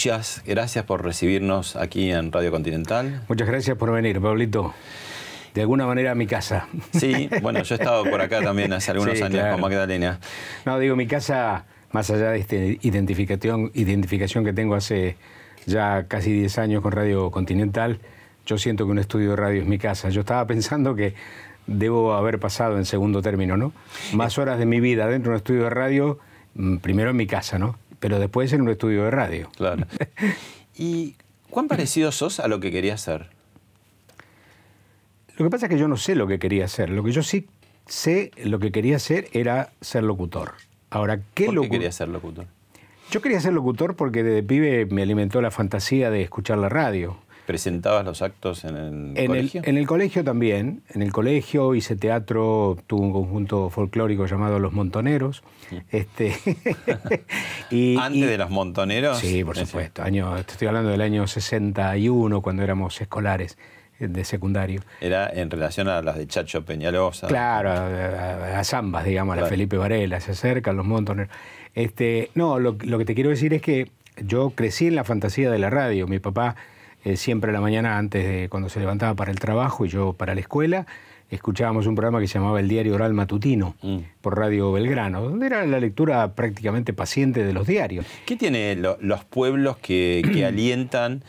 Muchas gracias por recibirnos aquí en Radio Continental. Muchas gracias por venir, Pablito. De alguna manera a mi casa. Sí, bueno, yo he estado por acá también hace algunos Sí, años claro. con Magdalena. No, digo, mi casa, más allá de esta identificación, identificación que tengo hace ya casi 10 años con Radio Continental, yo siento que un estudio de radio es mi casa. Yo estaba pensando que debo haber pasado en segundo término, ¿no? Más horas de mi vida dentro de un estudio de radio, mm, primero en mi casa, ¿no? Pero después en un estudio de radio. Claro. ¿Y cuán parecido sos a lo que querías ser? Lo que pasa es que yo no sé lo que quería hacer. Lo que yo sí sé, lo que quería hacer era ser locutor. Ahora, ¿qué ¿Por qué locu- querías ser locutor? Yo quería ser locutor porque desde pibe me alimentó la fantasía de escuchar la radio. ¿Presentabas los actos en el En el, colegio? en el colegio también. En el colegio hice teatro, tuve un conjunto folclórico llamado Los Montoneros. Este, y- ¿Antes y- de los montoneros? Sí, por Es- supuesto. Año, estoy hablando del año 61, cuando éramos escolares eh, de secundario. Era en relación a las de Chacho Peñalosa. Claro, a, a- a zambas, digamos, a la. Felipe Varela, se acercan los montoneros. Este, no, lo, lo que te quiero decir es que yo crecí en la fantasía de la radio. Mi papá eh, siempre a la mañana, antes de cuando se levantaba para el trabajo y yo para la escuela, escuchábamos un programa que se llamaba El Diario Oral Matutino Mm. por Radio Belgrano, donde era la lectura prácticamente paciente de los diarios. ¿Qué tiene lo- los pueblos que, que alientan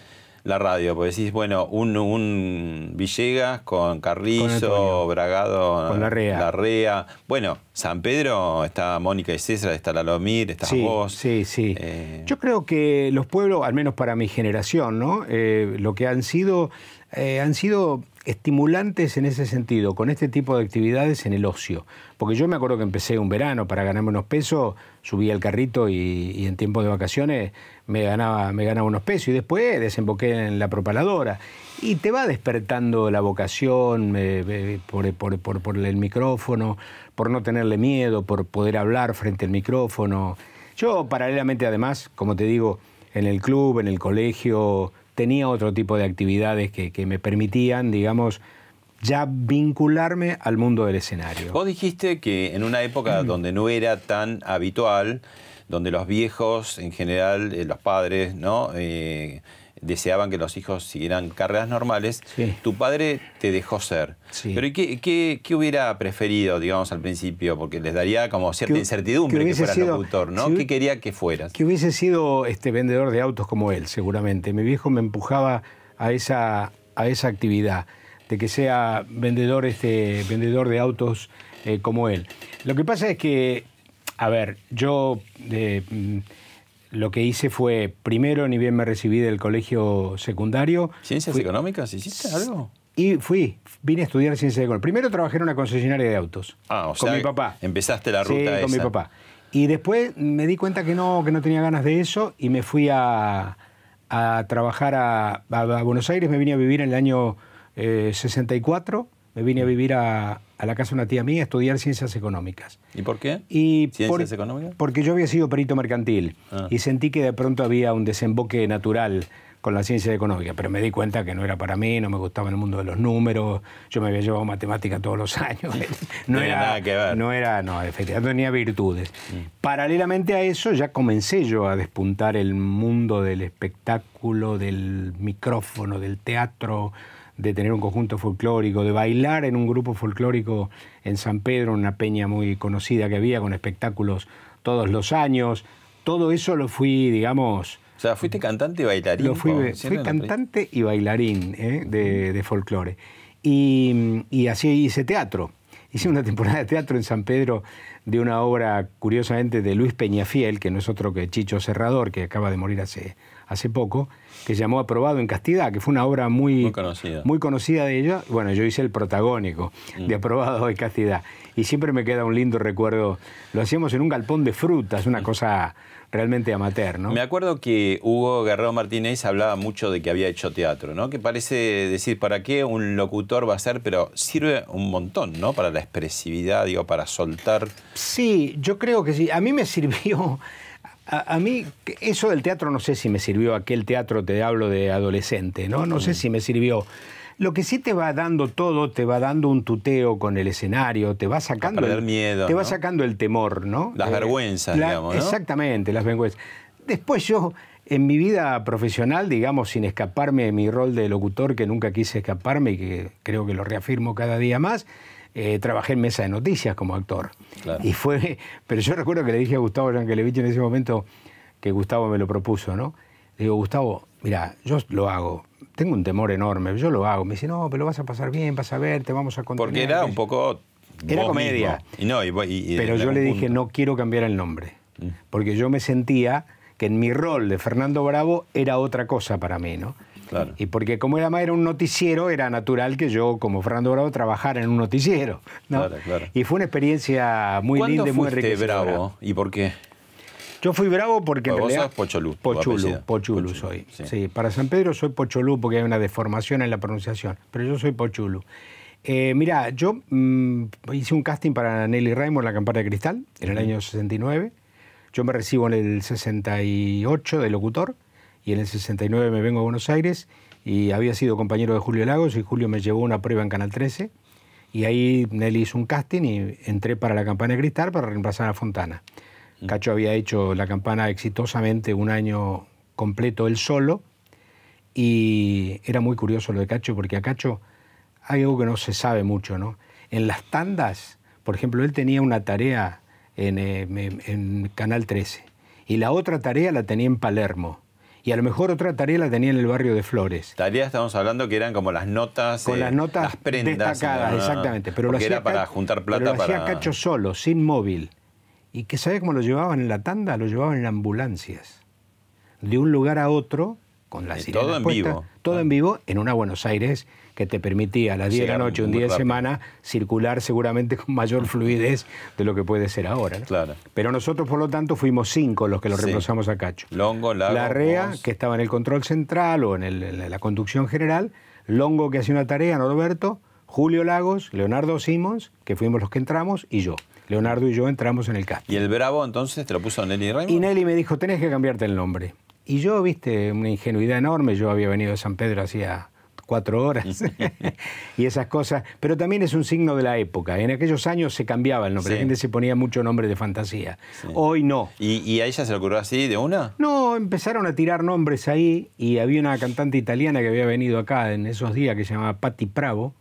la radio? Porque decís, bueno, un, un Villegas con Carrizo. Bragado, Con Larrea. Larrea. Bueno, San Pedro está Mónica y César, está Lalomir, estás sí, vos. Sí, sí. Eh, Yo creo que los pueblos, al menos para mi generación, ¿no? Eh, lo que han sido, eh, han sido estimulantes en ese sentido, con este tipo de actividades en el ocio. Porque yo me acuerdo que empecé un verano para ganarme unos pesos, subía al carrito y, en tiempo de vacaciones me ganaba, me ganaba unos pesos y después desemboqué en la propaladora. Y te va despertando la vocación por, por- por- por el micrófono, por no tenerle miedo, por poder hablar frente al micrófono. Yo paralelamente además, como te digo, en el club, en el colegio, tenía otro tipo de actividades que, que me permitían, digamos, ya vincularme al mundo del escenario. Vos dijiste que en una Mm. época donde no era tan habitual, donde los viejos, en general, eh, los padres, ¿no? Eh, deseaban que los hijos siguieran carreras normales, Sí. tu padre te dejó ser. Sí. Pero ¿y qué, qué- qué hubiera preferido, digamos, al principio? Porque les daría como cierta Que- incertidumbre que que, fueras sido- locutor, ¿no? si ¿Qué quería que fueras? Que hubiese sido este vendedor de autos como él, seguramente. Mi viejo me empujaba a esa, a esa actividad, de que sea vendedor, este, vendedor de autos eh, como él. Lo que pasa es que, a ver, yo eh, lo que hice fue, primero, ni bien me recibí del colegio secundario. ¿Ciencias fui- económicas? ¿Hiciste algo? Y fui, vine a estudiar ciencias económicas. Primero trabajé en una concesionaria de autos. Ah, o con sea, mi papá. empezaste la Sí, ruta con mi esa. papá. Y después me di cuenta que no, que no tenía ganas de eso y me fui a, a trabajar a, a- a Buenos Aires. Me vine a vivir en el año eh, 64. Me vine a vivir a, a la casa de una tía mía a estudiar ciencias económicas. ¿Y por qué? Y ¿Ciencias por- económicas? Porque yo había sido perito mercantil Ah. y sentí que de pronto había un desemboque natural con la ciencia económica, pero me di cuenta que no era para mí, no me gustaba el mundo de los números, yo me había llevado matemática todos los años. No era nada que ver. Mm. No era, no, efectivamente no tenía virtudes. Paralelamente a eso ya comencé yo a despuntar el mundo del espectáculo, del micrófono, del teatro, de tener un conjunto folclórico, de bailar en un grupo folclórico en San Pedro, una peña muy conocida que había con espectáculos todos los años. Todo eso lo fui, digamos, O sea, fuiste cantante y bailarín. lo fui, fui cantante y bailarín ¿eh? de, de folclore. Y, y así hice teatro. hice una temporada de teatro en San Pedro de una obra, curiosamente, de Luis Peñafiel, que no es otro que Chicho Serrador, que acaba de morir hace, hace poco, que se llamó Aprobado en Castidad, que fue una obra muy, Muy conocida. muy conocida de ella. Bueno, yo hice el protagónico Mm. de Aprobado en Castidad. Y siempre me queda un lindo recuerdo. Lo hacíamos en un galpón de frutas, una cosa realmente amateur, ¿no? Me acuerdo que Hugo Guerrero Martínez hablaba mucho de que había hecho teatro, ¿no? Que parece decir, ¿para qué un locutor va a ser? Pero sirve un montón, ¿no? Para la expresividad, digo, para soltar. Sí, yo creo que sí. A mí me sirvió. A, a mí, eso del teatro, no sé si me sirvió aquel teatro, te hablo de adolescente, ¿no? No sé si me sirvió. Lo que sí te va dando todo, te va dando un tuteo con el escenario, te va sacando. el, miedo, Te va sacando el temor, ¿no? Las vergüenzas, digamos, ¿no? Exactamente, las vergüenzas. Después yo, en mi vida profesional, digamos, sin escaparme de mi rol de locutor, que nunca quise escaparme y que creo que lo reafirmo cada día más, eh, trabajé en mesa de noticias como actor. Claro. Y fue, pero yo recuerdo que le dije a Gustavo Yankelevich en ese momento, que Gustavo me lo propuso, ¿no? Le digo, Gustavo, mira, yo lo hago. Tengo un temor enorme, yo lo hago. Me dice, no, pero lo vas a pasar bien, vas a ver, te vamos a contar. Porque era un poco. Era comedia. Y no, y, y- Pero yo le dije, no quiero cambiar el nombre. Mm. Porque yo me sentía que en mi rol de Fernando Bravo era otra cosa para mí, ¿no? Claro. Y porque como era más era un noticiero, era natural que yo, como Fernando Bravo, trabajara en un noticiero. ¿no? Claro, claro. Y fue una experiencia muy ¿Cuándo linda y muy enriquecedora. bravo? ¿Y por qué? Yo fui bravo porque en realidad... sos Pocholú, Pochulu. Pochulu Pochulu, soy. sí. Sí. para San Pedro soy Pocholú porque hay una deformación en la pronunciación, pero yo soy Pochulu. Eh, mira, yo mm, hice un casting para Nelly Raymond, La Campana de Cristal, en el año 69. Yo me recibo en el 68 de locutor y en el 69 me vengo a Buenos Aires y había sido compañero de Julio Lagos y Julio me llevó a una prueba en Canal 13 y ahí Nelly hizo un casting y entré para La Campana de Cristal para reemplazar a Fontana. Cacho había hecho la campana exitosamente un año completo él solo y era muy curioso lo de Cacho porque a Cacho hay algo que no se sabe mucho, ¿no? En las tandas, por ejemplo, él tenía una tarea en, eh, en- en Canal 13 y la otra tarea la tenía en Palermo y a lo mejor otra tarea la tenía en el barrio de Flores. Tareas estamos hablando que eran como las notas. Con eh, las notas las prendas. destacadas, exactamente. Pero lo hacía era para juntar pero plata lo hacía. Cacho solo, sin móvil. ¿Y que sabes cómo lo llevaban en la tanda? Lo llevaban en ambulancias. De un lugar a otro, con las Eh, sirenas todo en puestas, vivo. Todo Ah. en vivo, en una Buenos Aires que te permitía a las 10 de la noche, un día de rápido. semana, circular seguramente con mayor fluidez de lo que puede ser ahora. ¿no? Claro. Pero nosotros, por lo tanto, fuimos cinco los que lo Sí. reemplazamos a Cacho. Longo, Lago, Larrea, que estaba en el control central o en, el- en la conducción general, Longo, que hacía una tarea, Norberto, Julio Lagos, Leonardo Simons, que fuimos los que entramos, y yo. Leonardo y yo entramos en el casting. Y el Bravo entonces te lo puso Nelly Raymond. Y Nelly me dijo, tenés que cambiarte el nombre. Y yo, viste, una ingenuidad enorme, yo había venido de San Pedro hacía cuatro horas y esas cosas, pero también es un signo de la época. En aquellos años se cambiaba el nombre, Sí. la gente se ponía mucho nombre de fantasía. Hoy no. ¿Y, y a ella se le ocurrió así de una? No, empezaron a tirar nombres ahí y había una cantante italiana que había venido acá en esos días que se llamaba Patti Bravo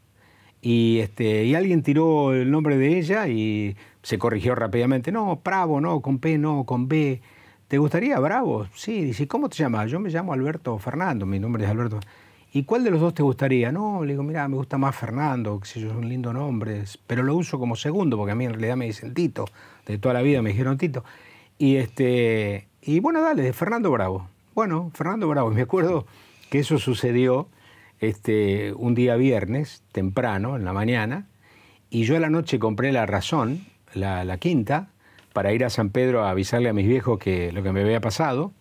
y, este, y alguien tiró el nombre de ella y se corrigió rápidamente. No, Bravo, no, con P, no, con B. ¿Te gustaría Bravo? Sí, dice, ¿cómo te llamas? Yo me llamo Alberto Fernando, mi nombre es Alberto. ¿Y cuál de los dos te gustaría? No, le digo, mira, me gusta más Fernando, que sé yo, es un lindo nombre, pero lo uso como segundo, porque a mí en realidad me dicen Tito, de toda la vida me dijeron Tito. Y este y bueno, dale, de Fernando Bravo. Bueno, Fernando Bravo, me acuerdo que eso sucedió este, un día viernes, temprano, en la mañana, y yo a la noche compré la razón, la, la quinta, para ir a San Pedro a avisarle a mis viejos que lo que me había pasado,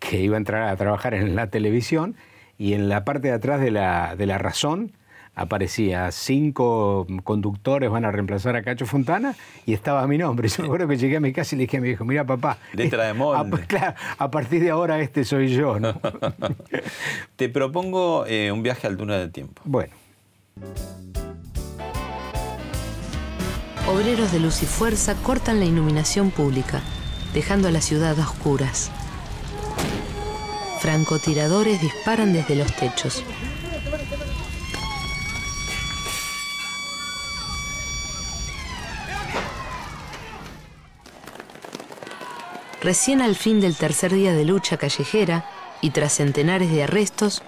que iba a entrar a trabajar en la televisión, y en la parte de atrás de la, de la razón aparecía cinco conductores van a reemplazar a Cacho Fontana y estaba mi nombre. Yo me acuerdo que llegué a mi casa y le dije a mi viejo, mira papá, Letra de a, molde. claro, a partir de ahora este soy yo, ¿no? Te propongo eh, un viaje al túnel del tiempo. bueno. Obreros de luz y fuerza cortan la iluminación pública, dejando a la ciudad a oscuras. Francotiradores disparan desde los techos. Recién al fin del tercer día de lucha callejera y tras centenares de arrestos,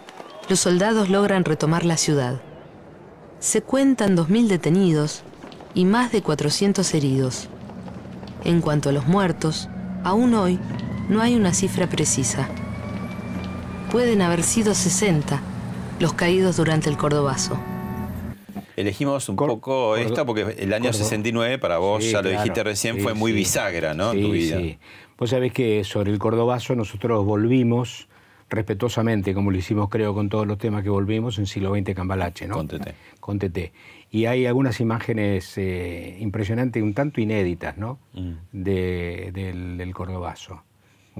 los soldados logran retomar la ciudad. Se cuentan 2.000 detenidos y más de 400 heridos. En cuanto a los muertos, aún hoy no hay una cifra precisa. Pueden haber sido 60 los caídos durante el Cordobazo. Elegimos un poco esto porque el año 69 para vos, ya lo dijiste recién, fue muy bisagra, ¿no? tu vida. Sí. Vos sabés que sobre el Cordobazo nosotros volvimos respetuosamente, como lo hicimos creo con todos los temas que volvimos en siglo XX Cambalache, ¿no? Con TT. Con TT. Y hay algunas imágenes eh, impresionantes, un tanto inéditas, ¿no? Mm. De, del, del Cordobazo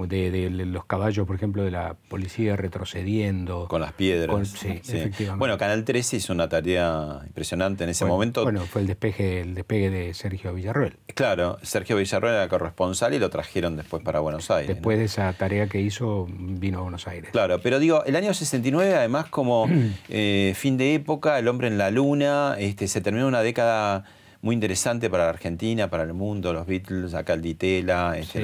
de, los caballos, por ejemplo, de la policía retrocediendo. Con las piedras. sí, efectivamente. Bueno, Canal 13 hizo una tarea impresionante en ese momento. Bueno, fue el despegue, el despegue de Sergio Villarroel. Claro, Sergio Villarroel era corresponsal y lo trajeron después para Buenos Aires. Después de esa tarea que hizo, vino a Buenos Aires. Claro, pero digo, el año 69, además, como eh, fin de época, El hombre en la luna, este, se terminó una década muy interesante para la Argentina, para el mundo, los Beatles, acá el Ditela, este,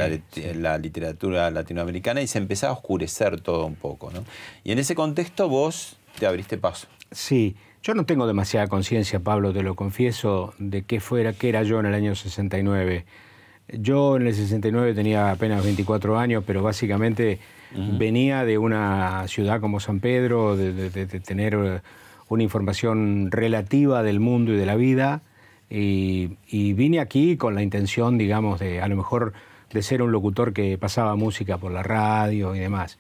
la, literatura latinoamericana, y se empezaba a oscurecer todo un poco. ¿no? Y en ese contexto vos te abriste paso. Sí, yo no tengo demasiada conciencia, Pablo, te lo confieso, de qué fuera, qué era yo en el año 69. Yo en el 69 tenía apenas 24 años, pero básicamente venía de una ciudad como San Pedro, de tener una información relativa del mundo y de la vida y, vine aquí con la intención, digamos, de a lo mejor de ser un locutor que pasaba música por la radio y demás.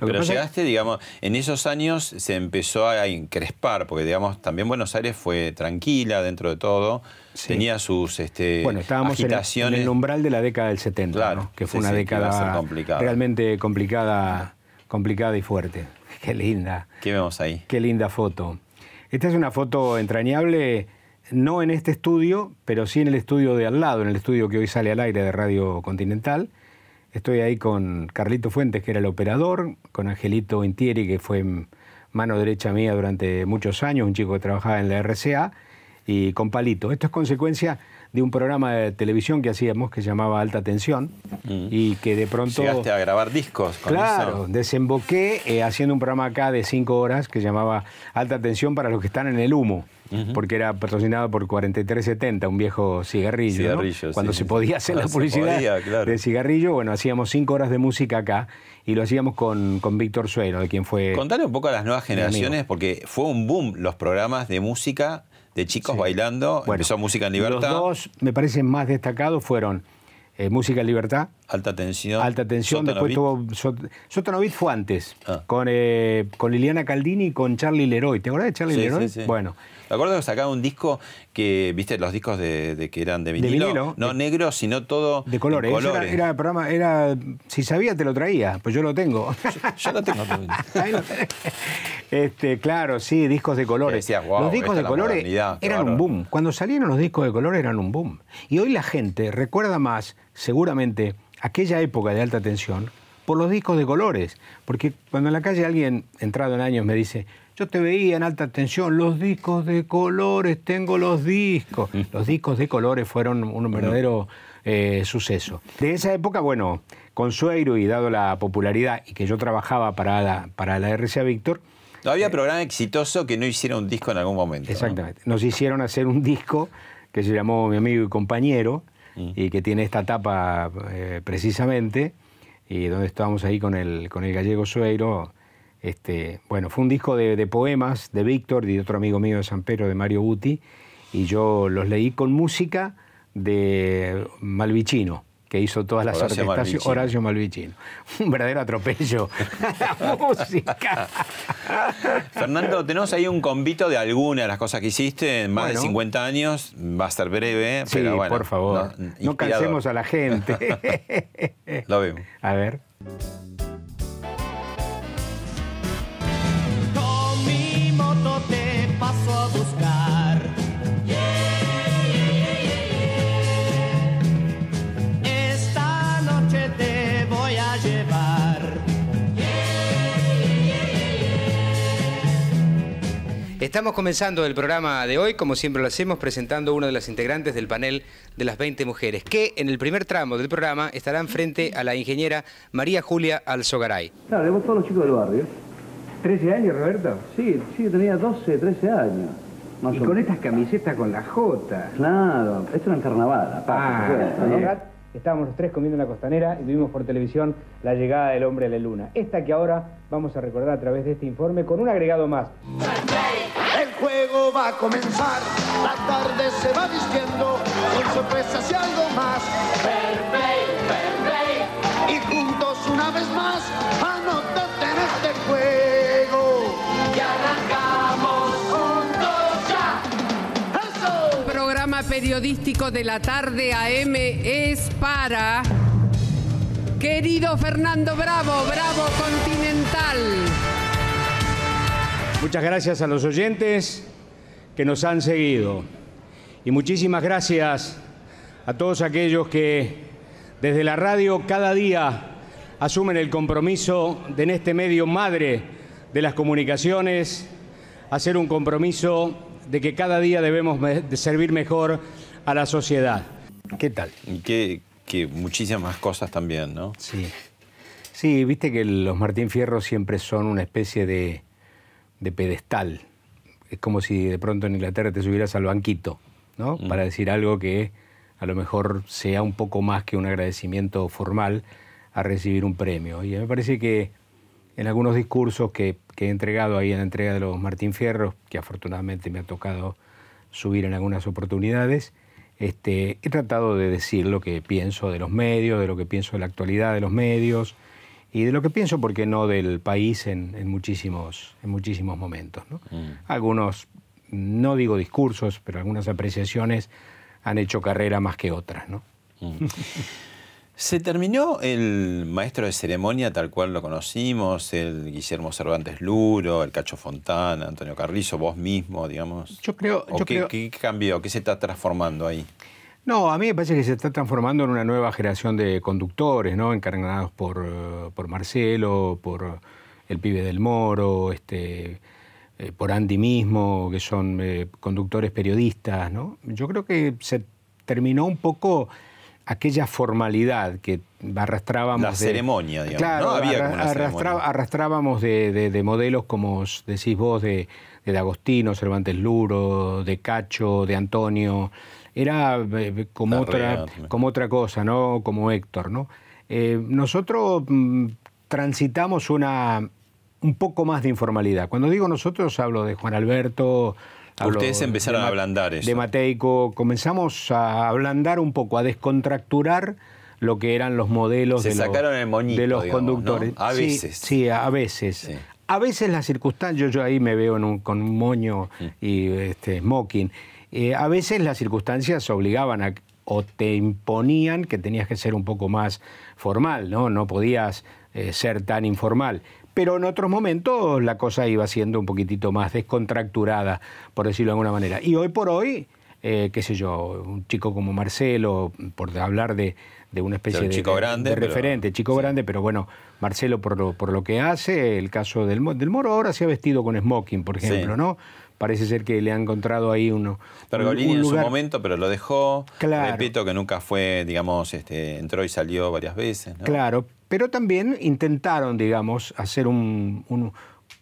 Pero llegaste, digamos, en esos años se empezó a encrespar, porque digamos, también Buenos Aires fue tranquila dentro de todo, tenía sus este, bueno, estábamos En, el, umbral de la década del 70, que fue una década realmente complicada, complicada y fuerte. Qué linda. ¿Qué vemos ahí? Qué linda foto. Esta es una foto entrañable no en este estudio, pero sí en el estudio de al lado, en el estudio que hoy sale al aire de Radio Continental. Estoy ahí con Carlito Fuentes, que era el operador, con Angelito Intieri, que fue mano derecha mía durante muchos años, un chico que trabajaba en la RCA, y con Palito. Esto es consecuencia de un programa de televisión que hacíamos que llamaba Alta Tensión mm. y que de pronto... Llegaste a grabar discos con Claro, desemboqué eh, haciendo un programa acá de cinco horas que llamaba Alta Tensión para los que están en el humo. Porque era patrocinado por 4370, un viejo cigarrillo. Cuando se podía hacer la publicidad de cigarrillo, bueno, hacíamos cinco horas de música acá y lo hacíamos con, con Víctor Suero, de quien fue. Contale un poco a las nuevas generaciones, porque fue un boom los programas de música de chicos bailando. Empezó Música en Libertad. Los dos, me parecen más destacados, fueron eh, Música en Libertad. Alta Tensión. Alta Tensión. Después tuvo. Sotonovit fue antes. Ah. Con, eh, con Liliana Caldini y con Charlie Leroy. ¿Te acuerdas de Charlie Leroy? Bueno. Me acuerdo que sacaba un disco que, viste, los discos de, que eran de vinilo, no negro, sino todo de colores. Era, programa, era, si sabía te lo traía, pues yo lo tengo. Yo, lo tengo. este, claro, sí, discos de colores. los discos de colores eran un boom. Cuando salieron los discos de colores eran un boom. Y hoy la gente recuerda más, seguramente, aquella época de alta tensión por los discos de colores. Porque cuando en la calle alguien entrado en años me dice, yo te veía en alta tensión, los discos de colores, tengo los discos. Mm. Los discos de colores fueron un verdadero eh, suceso. De esa época, bueno, con Sueiro y dado la popularidad y que yo trabajaba para la, para la RCA Víctor, no había programa exitoso que no hiciera un disco en algún momento. Exactamente. Nos hicieron hacer un disco que se llamó Mi amigo y compañero mm. y que tiene esta tapa eh, precisamente y donde estábamos ahí con el, con el gallego Sueiro este, bueno, fue un disco de, poemas de Víctor y de otro amigo mío de San Pedro, de Mario Buti, y yo los leí con música de Malvicino que hizo todas las Horacio Horacio Malvicino. Un verdadero atropello la música. Fernando, tenemos ahí un convito de alguna de las cosas que hiciste en más de 50 años. Va a ser breve, sí, pero bueno. por favor. No, no cansemos a la gente. Lo vemos. A ver. Estamos comenzando el programa de hoy, como siempre lo hacemos, presentando a una de las integrantes del panel de las 20 mujeres, que en el primer tramo del programa estarán frente a la ingeniera María Julia Alzogaray. Claro, éramos todos los chicos del barrio. ¿13 años, Roberto? Sí, sí, tenía 12, 13 años. y con estas camisetas con la J. Claro, esto era en carnaval. Ah, estábamos los tres comiendo en la costanera y vimos por televisión la llegada del hombre a la luna. Esta que ahora vamos a recordar a través de este informe con un agregado más. El juego va a comenzar, la tarde se va vistiendo, con sorpresas y algo más. Y juntos una vez más, anótate en este juego. Periodístico de la tarde AM es para querido Fernando Bravo, Bravo Continental. Muchas gracias a los oyentes que nos han seguido. Y muchísimas gracias a todos aquellos que desde la radio cada día asumen el compromiso de en este medio madre de las comunicaciones, hacer un compromiso de que cada día debemos de servir mejor a la sociedad. ¿Qué tal? Y que, que muchísimas cosas también, ¿no? Sí. Sí, viste que los Martín Fierro siempre son una especie de, de pedestal. Es como si de pronto en Inglaterra te subieras al banquito, ¿no? Para decir algo que a lo mejor sea un poco más que un agradecimiento formal a recibir un premio. Y me parece que en algunos discursos que, que he entregado ahí en la entrega de los Martín Fierros, que afortunadamente me ha tocado subir en algunas oportunidades, este, he tratado de decir lo que pienso de los medios, de lo que pienso de la actualidad de los medios y de lo que pienso, ¿por qué no?, del país en, en muchísimos, en muchísimos momentos. ¿no? Algunos, no digo discursos, pero algunas apreciaciones han hecho carrera más que otras. ¿no? ¿Se terminó el maestro de ceremonia tal cual lo conocimos? El Guillermo Cervantes Luro, el Cacho Fontana, Antonio Carrizo, vos mismo, digamos. Yo creo- ¿O yo qué, creo- qué cambió? ¿Qué se está transformando ahí? No, a mí me parece que se está transformando en una nueva generación de conductores, ¿no? Encarnados por, por Marcelo, por el pibe del Moro, este, eh, por Andy mismo, que son eh, conductores periodistas, ¿no? Yo creo que se terminó un poco aquella formalidad que arrastrábamos. La de- ceremonia, digamos, Claro, ¿no? Había arra- como una arrastra- ceremonia. arrastrábamos de, de- de modelos como decís vos, de, de D'Agostino, Cervantes Luro, de Cacho, de Antonio. Era eh, como, Larrea otra, como otra cosa, ¿no? Como Héctor, ¿no? Eh, nosotros mm, transitamos una un poco más de informalidad. Cuando digo nosotros hablo de Juan Alberto. Hablo Ustedes empezaron a ablandar eso. De Mateico. Comenzamos a ablandar un poco, a descontracturar lo que eran los modelos Se de, los- sacaron el moñito, de los digamos, conductores. ¿no? A Sí, veces. Sí, a veces. Sí. A veces las circunstancias, yo, yo ahí me veo en un- con un moño y este, smoking. Eh, a veces las circunstancias obligaban a o te imponían que tenías que ser un poco más formal, ¿no? No podías eh, ser tan informal. Pero en otros momentos la cosa iba siendo un poquitito más descontracturada, por decirlo de alguna manera. Y hoy por hoy, eh, qué sé yo, un chico como Marcelo, por hablar de, de una especie un de, chico de- grande, de pero- referente, chico grande, pero bueno, Marcelo por lo, por lo que hace, el caso del, del Moro ahora se ha vestido con smoking, por Sí. ejemplo, ¿no? Parece ser que le ha encontrado ahí uno, Pergolini un en su momento, pero lo dejó. Claro. Repito que nunca fue, digamos, este, entró y salió varias veces. ¿no? Claro, pero también intentaron, digamos, hacer un, un-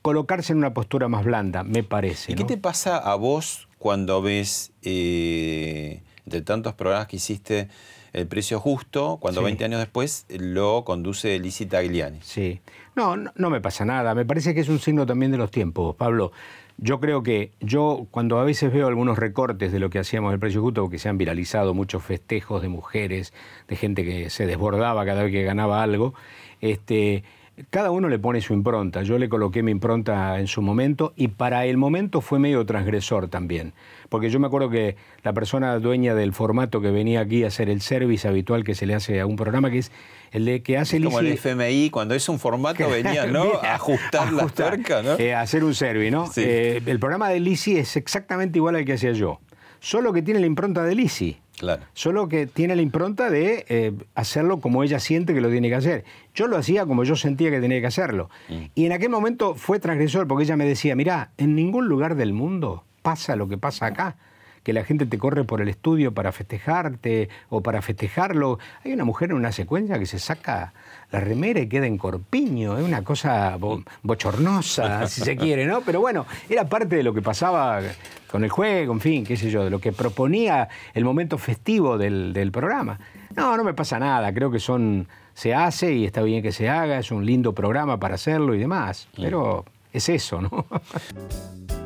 colocarse en una postura más blanda, me parece. ¿Y qué te pasa a vos cuando ves, eh, de tantos programas que hiciste, El Precio Justo, cuando Sí. 20 años después lo conduce Lizzie Tagliani? Sí. No, no, no me pasa nada. Me parece que es un signo también de los tiempos, Pablo. Yo creo que yo cuando a veces veo algunos recortes de lo que hacíamos en el precio justo, porque se han viralizado muchos festejos de mujeres, de gente que se desbordaba cada vez que ganaba algo, este, cada uno le pone su impronta. Yo le coloqué mi impronta en su momento y para el momento fue medio transgresor también. Porque yo me acuerdo que la persona dueña del formato que venía aquí a hacer el service habitual que se le hace a un programa, que es el de que hace Como el FMI, cuando es un formato venía, ¿no? A ajustar la ajustar, tuerca, ¿no? eh, hacer un servi, ¿no? Sí. Eh, el programa de Lisi es exactamente igual al que hacía yo. Solo que tiene la impronta de Lisi. Claro. Solo que tiene la impronta de eh, hacerlo como ella siente que lo tiene que hacer. Yo lo hacía como yo sentía que tenía que hacerlo. Mm. Y en aquel momento fue transgresor porque ella me decía, mirá, en ningún lugar del mundo pasa lo que pasa acá. que la gente te corre por el estudio para festejarte o para festejarlo. Hay una mujer en una secuencia que se saca la remera y queda en corpiño, es una cosa bo- bochornosa, si se quiere, ¿no? Pero bueno, era parte de lo que pasaba con el juego, en fin, qué sé yo, de lo que proponía el momento festivo del, del programa. No, no me pasa nada, creo que son, se hace y está bien que se haga, es un lindo programa para hacerlo y demás, pero es eso, ¿no?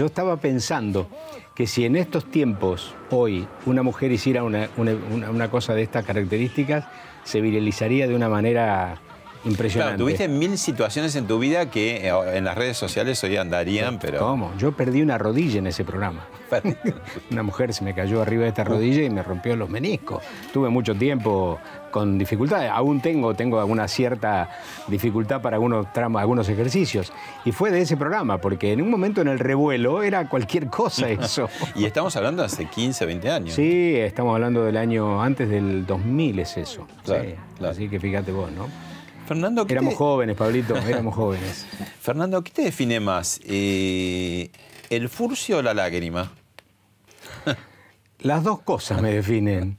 Yo estaba pensando que si en estos tiempos, hoy, una mujer hiciera una, una- una- cosa de estas características, se viralizaría de una manera Claro, impresionante. tuviste mil situaciones en tu vida que eh, en las redes sociales hoy andarían, pero. ¿Cómo? Yo perdí una rodilla en ese programa. Una mujer se me cayó arriba de esta rodilla y me rompió los meniscos. Tuve mucho tiempo con dificultades. Aún tengo, tengo alguna cierta dificultad para algunos tramos, algunos ejercicios. Y fue de ese programa, porque en un momento en el revuelo era cualquier cosa eso. Y estamos hablando de hace 15, 20 años. Sí, estamos hablando del año antes del 2000 es eso. Claro, Sí, claro. Así que fíjate vos, ¿no? Fernando, ¿qué Éramos te, jóvenes, Pablito, éramos jóvenes. Fernando, ¿qué te define más? Eh, ¿El furcio o la lágrima? Las dos cosas me definen.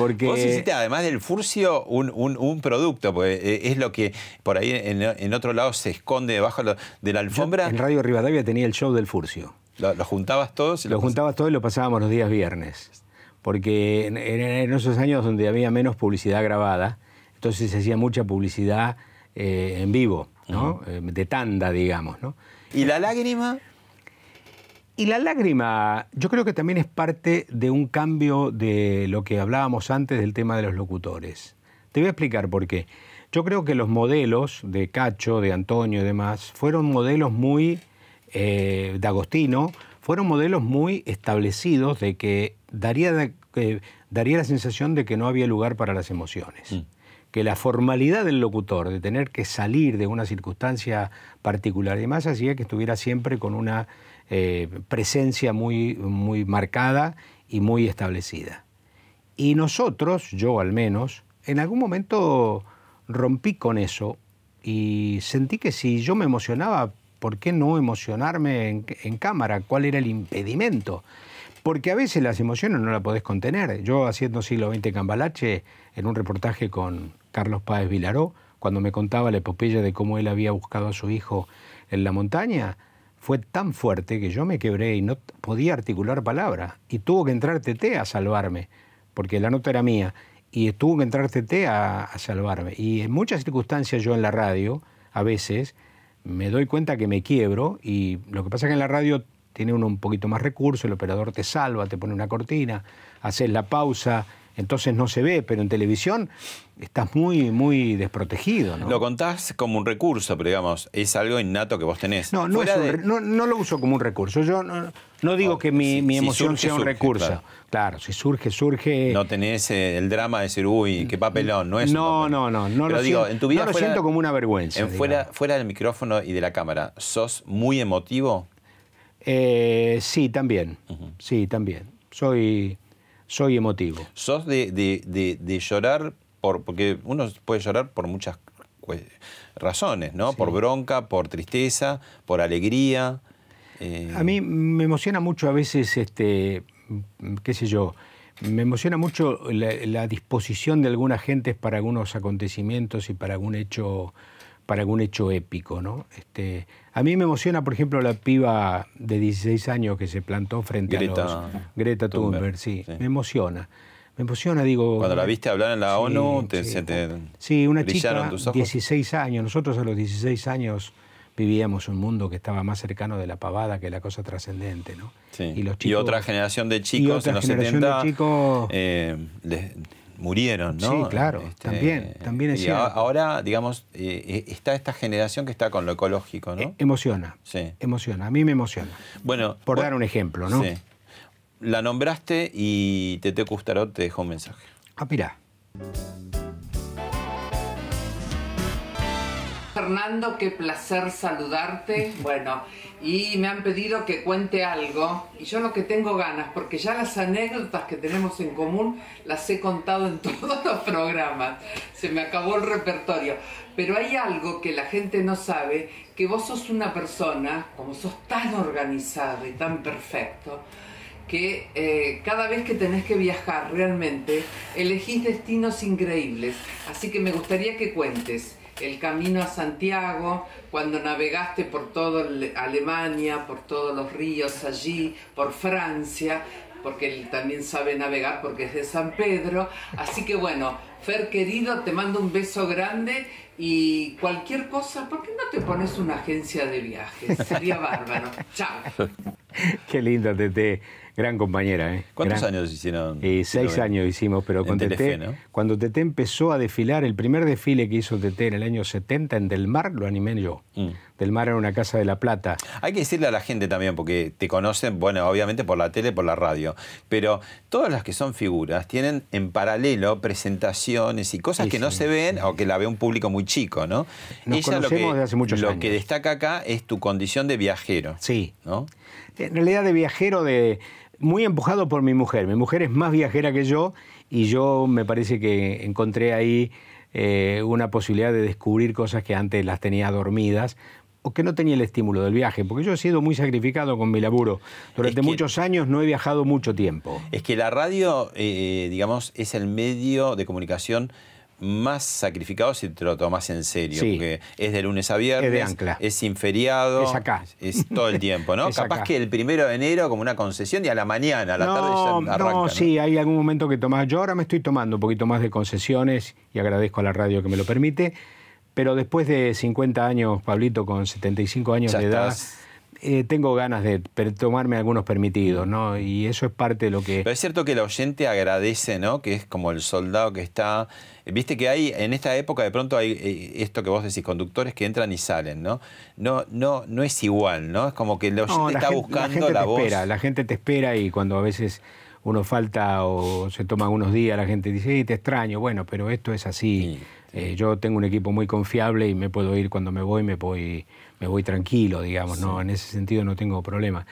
Porque Vos hiciste, además del furcio, un, un- un producto, porque eh, es lo que por ahí en, en otro lado se esconde debajo de la alfombra. en Radio Rivadavia tenía el show del Furcio. Lo, lo juntabas todos y Lo juntabas todo y lo pasábamos los días viernes. Porque en, en- en esos años donde había menos publicidad grabada, entonces se hacía mucha publicidad eh, en vivo, ¿no? Eh, de tanda, digamos, ¿no? ¿Y la lágrima? Y la lágrima, yo creo que también es parte de un cambio de lo que hablábamos antes del tema de los locutores. Te voy a explicar por qué. Yo creo que los modelos de Cacho, de Antonio y demás, fueron modelos muy, eh, de Agostino, fueron modelos muy establecidos de que daría, de- que daría la sensación de que no había lugar para las emociones. Que la formalidad del locutor, de tener que salir de una circunstancia particular y demás, hacía que estuviera siempre con una eh, presencia muy, muy marcada y muy establecida. Y nosotros, yo al menos, en algún momento rompí con eso y sentí que si yo me emocionaba, ¿por qué no emocionarme en, en cámara? ¿Cuál era el impedimento? Porque a veces las emociones no las podés contener. Yo haciendo siglo XX Cambalache, en un reportaje con Carlos Páez Vilaró, cuando me contaba la epopeya de cómo él había buscado a su hijo en la montaña, fue tan fuerte que yo me quebré y no podía articular palabra. Y tuvo que entrar TT a salvarme, porque la nota era mía. Y tuvo que entrar TT a, a salvarme. Y en muchas circunstancias yo en la radio, a veces, me doy cuenta que me quiebro y lo que pasa es que en la radio tiene uno un poquito más recursos, el operador te salva, te pone una cortina, haces la pausa, entonces no se ve, pero en televisión estás muy, muy desprotegido. ¿no? Lo contás como un recurso, pero digamos, es algo innato que vos tenés. No, no, es un de- no, no lo uso como un recurso. Yo no, no digo Oh, que mi, si- mi si emoción surge, sea un surge, recurso. claro. Claro. si surge, surge. No tenés eh, el drama de decir, uy, qué papelón, no es un no, papelón. no, no, no Pero lo digo, siento- en tu vida no lo fuera- siento como una vergüenza, en fuera, fuera del micrófono y de la cámara, ¿sos muy emotivo? Eh, sí, también. Sí, también. Soy, soy emotivo. ¿Sos de, de- de- de llorar por, porque uno puede llorar por muchas razones, ¿no? Por bronca, por tristeza, por alegría. eh, A mí me emociona mucho a veces, este, qué sé yo, me emociona mucho la, la disposición de algunas gentes para algunos acontecimientos y para algún hecho, para algún hecho épico, ¿no? Este, a mí me emociona, por ejemplo, la piba de 16 años que se plantó frente Greta a los Greta Thunberg, Thunberg, sí, sí. me emociona. Me emociona, digo. Cuando la viste hablar en la Sí, ONU, te- sí. se te Sí, una chica, tus ojos. 16 años. Nosotros a los 16 años vivíamos un mundo que estaba más cercano de la pavada que la cosa trascendente, ¿no? Sí. los Y chicos- otra generación de y chicos otra en los generación 70 de chicos- eh, les- murieron, ¿no? Este, Sí, claro, también, también es y cierto. a- ahora, digamos, eh, está esta generación que está con lo ecológico, ¿no? Eh, emociona. Sí. Emociona. A mí me emociona. Bueno, Por vos- dar un ejemplo, ¿no? Sí. La nombraste y Tete Custarot te dejó un mensaje. Ah, mirá. Fernando, qué placer saludarte. Bueno, y me han pedido que cuente algo, y yo lo que tengo ganas, porque ya las anécdotas que tenemos en común las he contado en todos los programas, se me acabó el repertorio, pero hay algo que la gente no sabe, que vos sos una persona, como sos tan organizado y tan perfecto, que eh, cada vez que tenés que viajar realmente elegís destinos increíbles. Así que me gustaría que cuentes el camino a Santiago, cuando navegaste por toda Alemania, por todos los ríos allí, por Francia, porque él también sabe navegar porque es de San Pedro. Así que bueno, Fer querido, te mando un beso grande y cualquier cosa, ¿por qué no te pones una agencia de viajes? Sería bárbaro. Chao. Qué lindo, Tete. Gran compañera, ¿eh? ¿Cuántos años hicieron? Eh, seis años hicimos, pero con Tete, cuando Tete empezó a desfilar, el primer desfile que hizo Tete en el año 70 en Del Mar lo animé yo. Mm. Del Mar era una casa de La Plata. Hay que decirle a la gente también, porque te conocen, bueno, obviamente por la tele, por la radio, pero todas las que son figuras tienen en paralelo presentaciones y cosas que no se ven o que la ve un público muy chico, ¿no? Nos conocemos lo que, hace muchos Lo que destaca acá es tu condición de viajero. Sí. ¿no? En realidad de viajero de muy empujado por mi mujer. Mi mujer es más viajera que yo y yo me parece que encontré ahí eh, una posibilidad de descubrir cosas que antes las tenía dormidas o que no tenía el estímulo del viaje, porque yo he sido muy sacrificado con mi laburo. Durante muchos años no he viajado mucho tiempo. Es que la radio, eh, digamos, es el medio de comunicación más sacrificado si te lo tomas en serio, porque es de lunes a viernes, es, de ancla. es sin feriado, es acá, es todo el tiempo, ¿no? Capaz que el primero de enero como una concesión y a la mañana, a la tarde ya arranca. No, sí, hay algún momento que tomas. Yo ahora me estoy tomando un poquito más de concesiones y agradezco a la radio que me lo permite, pero después de 50 años, Pablito, con 75 años de edad. Eh, tengo ganas de tomarme algunos permitidos, ¿no? Y eso es parte de lo que... Pero es cierto que el oyente agradece, ¿no? Que es como el soldado que está... Viste que hay, en esta época de pronto hay eh, esto que vos decís, conductores que entran y salen, ¿no? No, no, no es igual, ¿no? Es como que el oyente está buscando la, voz. Espera, la gente te espera y cuando a veces uno falta o se toma unos días, la gente dice, sí, te extraño, bueno, pero esto es así. Eh, yo tengo un equipo muy confiable y me puedo ir cuando me voy, me voy me voy tranquilo, digamos, ¿no? En ese sentido no tengo problema.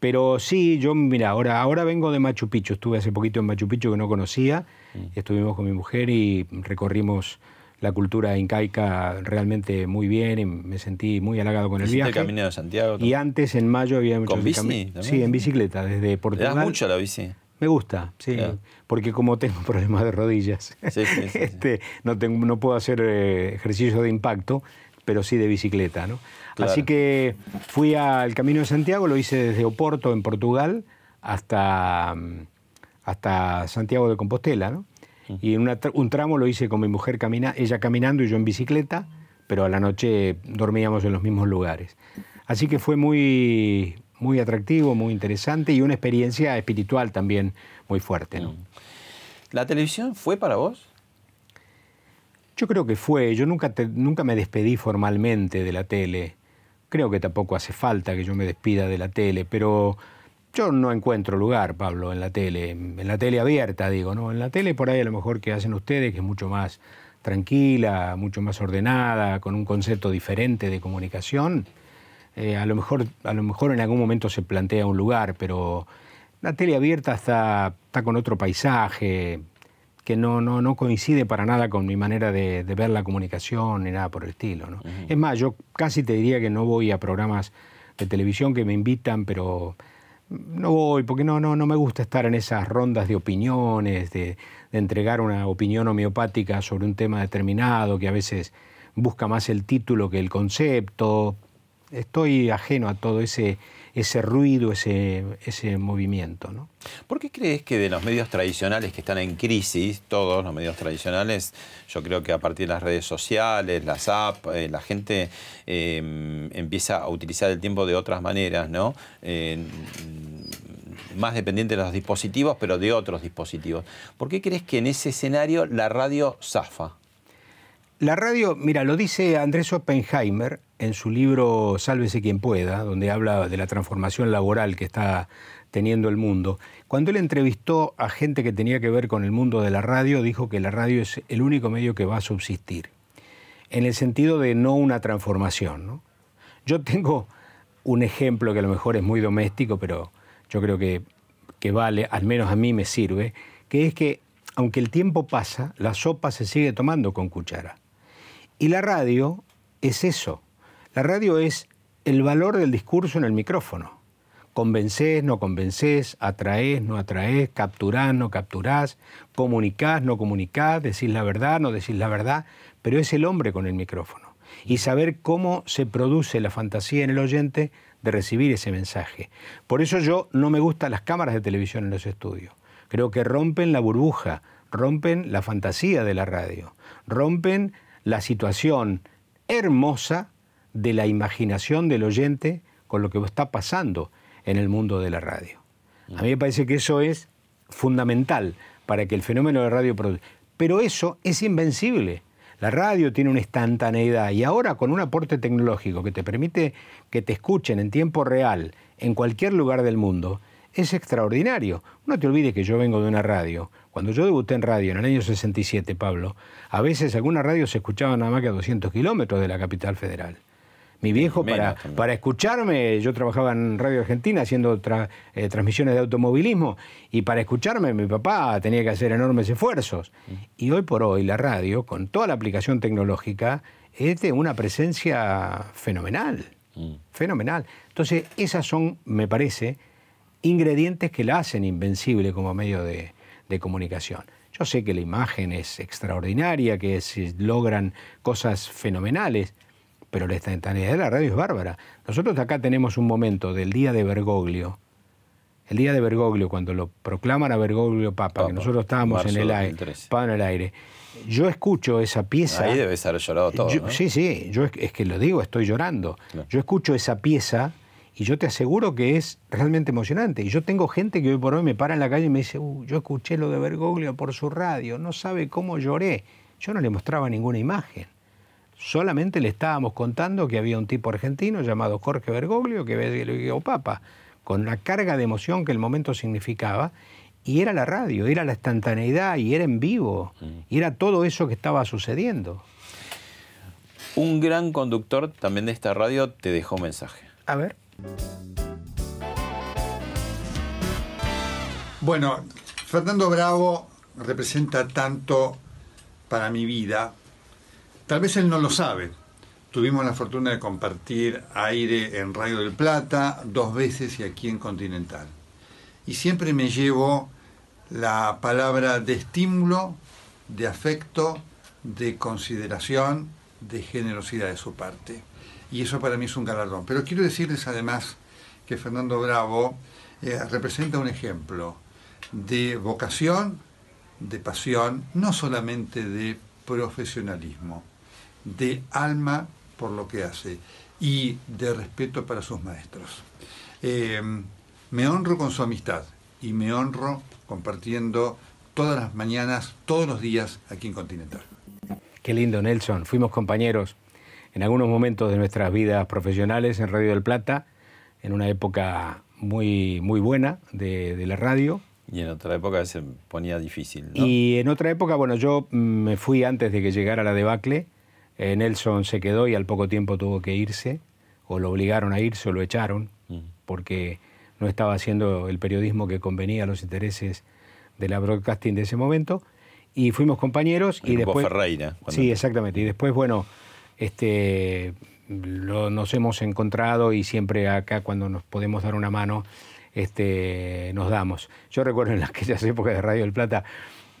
Pero sí, yo, mira, ahora, ahora vengo de Machu Picchu, estuve hace poquito en Machu Picchu que no conocía, mm. estuvimos con mi mujer y recorrimos la cultura incaica realmente muy bien y me sentí muy halagado con el viaje. el Camino de Santiago? Y antes en mayo había mucho... ¿Con bici? Sí, en bicicleta, desde Portugal. ¿Te das mucho la bici? Me gusta, sí, porque como tengo problemas de rodillas, este, no, tengo, no puedo hacer eh, ejercicio de impacto, pero sí de bicicleta, ¿no? Así que fui al Camino de Santiago, lo hice desde Oporto, en Portugal, hasta, mm, hasta Santiago de Compostela, ¿no? Y en un tramo lo hice con mi mujer, camina, ella caminando y yo en bicicleta, pero a la noche dormíamos en los mismos lugares. Así que fue muy, muy atractivo, muy interesante y una experiencia espiritual también muy fuerte. ¿no? ¿La televisión fue para vos? Yo creo que fue. Yo nunca, nunca me despedí formalmente de la tele. Creo que tampoco hace falta que yo me despida de la tele, pero yo no encuentro lugar, Pablo, en la tele, en la tele abierta, digo, ¿no? En la tele por ahí a lo mejor que hacen ustedes, que es mucho más tranquila, mucho más ordenada, con un concepto diferente de comunicación, eh, a, lo mejor, a lo mejor en algún momento se plantea un lugar, pero la tele abierta está, está con otro paisaje, que no, no, no coincide para nada con mi manera de, ver la comunicación ni nada por el estilo. ¿no? Es más, yo casi te diría que no voy a programas de televisión que me invitan, pero no voy porque no, no, no me gusta estar en esas rondas de opiniones, de, de entregar una opinión homeopática sobre un tema determinado que a veces busca más el título que el concepto. Estoy ajeno a todo ese ese ruido, ese, ese movimiento. ¿no? ¿Por qué crees que de los medios tradicionales que están en crisis, todos los medios tradicionales, yo creo que a partir de las redes sociales, las apps, eh, la gente em, empieza a utilizar el tiempo de otras maneras, ¿no? más dependiente de los dispositivos, pero de otros dispositivos. ¿Por qué crees que en ese escenario la radio zafa? La radio, mira, lo dice Andrés Oppenheimer en su libro Sálvese quien pueda, donde habla de la transformación laboral que está teniendo el mundo. Cuando él entrevistó a gente que tenía que ver con el mundo de la radio, dijo que la radio es el único medio que va a subsistir. en el sentido de no una transformación. Yo tengo un ejemplo que a lo mejor es muy doméstico, pero yo creo que, que vale, al menos a mí me sirve, que es que aunque el tiempo pasa, la sopa se sigue tomando con cuchara. Y la radio es eso. La radio es el valor del discurso en el micrófono. Convencés, no convencés, atraés, no atraés, capturás, no capturás, comunicás, no comunicás, decís la verdad, no decís la verdad, pero es el hombre con el micrófono. Y saber cómo se produce la fantasía en el oyente de recibir ese mensaje. Por eso yo no me gustan las cámaras de televisión en los estudios. Creo que rompen la burbuja, rompen la fantasía de la radio, rompen la situación hermosa de la imaginación del oyente con lo que está pasando en el mundo de la radio. A mí me parece que eso es fundamental para que el fenómeno de radio produzca. Pero eso es invencible. La radio tiene una instantaneidad y ahora con un aporte tecnológico que te permite que te escuchen en tiempo real en cualquier lugar del mundo, es extraordinario. No te olvides que yo vengo de una radio. Cuando yo debuté en radio en el año 67, Pablo, a veces algunas radios se escuchaban nada más que a 200 kilómetros de la capital federal. Mi viejo, para, para, escucharme, yo trabajaba en Radio Argentina haciendo eh, transmisiones de automovilismo, y para escucharme mi papá tenía que hacer enormes esfuerzos. Y hoy por hoy la radio, con toda la aplicación tecnológica, es de una presencia fenomenal. Mm. Fenomenal. Entonces, esas son, me parece, ingredientes que la hacen invencible como medio de, de comunicación. Yo sé que la imagen es extraordinaria, que se logran cosas fenomenales, pero la instantaneidad de la radio es bárbara. Nosotros acá tenemos un momento del día de Bergoglio, el día de Bergoglio, cuando lo proclaman a Bergoglio Papa, que nosotros estábamos en el, aire, en el aire, yo escucho esa pieza. Ahí debe estar llorado todo. Sí, sí, yo es, que lo digo, estoy llorando. Yo escucho esa pieza y yo te aseguro que es realmente emocionante. Y yo tengo gente que hoy por hoy me para en la calle y me dice, uh, yo escuché lo de Bergoglio por su radio, no sabe cómo lloré. Yo no le mostraba ninguna imagen. Solamente le estábamos contando que había un tipo argentino llamado Jorge Bergoglio que veía Papa, con la carga de emoción que el momento significaba, y era la radio, era la instantaneidad, y era en vivo, y era todo eso que estaba sucediendo. Un gran conductor también de esta radio te dejó un mensaje. A ver. Bueno, Fernando Bravo representa tanto para mi vida Tal vez él no lo sabe. Tuvimos la fortuna de compartir aire en Radio del Plata dos veces y aquí en Continental. Y siempre me llevo la palabra de estímulo, de afecto, de consideración, de generosidad de su parte. Y eso para mí es un galardón. Pero quiero decirles además que Fernando Bravo eh, representa un ejemplo de vocación, de pasión, no solamente de profesionalismo de alma por lo que hace y de respeto para sus maestros. Eh, me honro con su amistad y me honro compartiendo todas las mañanas, todos los días aquí en Continental. Qué lindo, Nelson. Fuimos compañeros en algunos momentos de nuestras vidas profesionales en Radio del Plata, en una época muy, muy buena de, de la radio. Y en otra época se ponía difícil. Y en otra época, bueno, yo me fui antes de que llegara la debacle eh, Nelson se quedó y al poco tiempo tuvo que irse, o lo obligaron a irse o lo echaron, mm. porque no estaba haciendo el periodismo que convenía a los intereses de la broadcasting de ese momento. Y fuimos compañeros y después... Ferreira. Sí, exactamente. Y después, bueno, este, nos hemos encontrado y siempre acá cuando nos podemos dar una mano, este, nos damos. Yo recuerdo en aquellas épocas de Radio del Plata,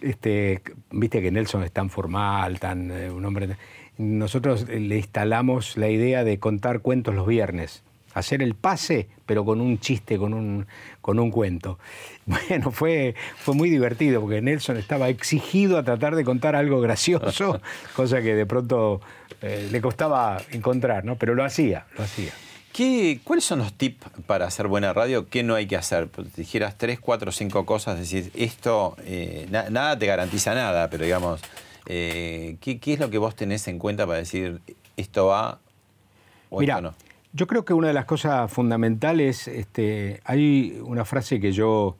este, viste que Nelson es tan formal, tan eh, un hombre nosotros le instalamos la idea de contar cuentos los viernes. Hacer el pase, pero con un chiste, con un, con un cuento. Bueno, fue, fue muy divertido porque Nelson estaba exigido a tratar de contar algo gracioso, cosa que de pronto eh, le costaba encontrar, ¿no? Pero lo hacía, lo hacía. ¿Qué, ¿Cuáles son los tips para hacer buena radio? ¿Qué no hay que hacer? Pues, dijeras tres, cuatro, cinco cosas, decir, esto, eh, nada te garantiza nada, pero digamos, eh, ¿qué, es lo que vos tenés en cuenta para decir esto va o esto no? Yo creo que una de las cosas fundamentales, este, hay una frase que yo,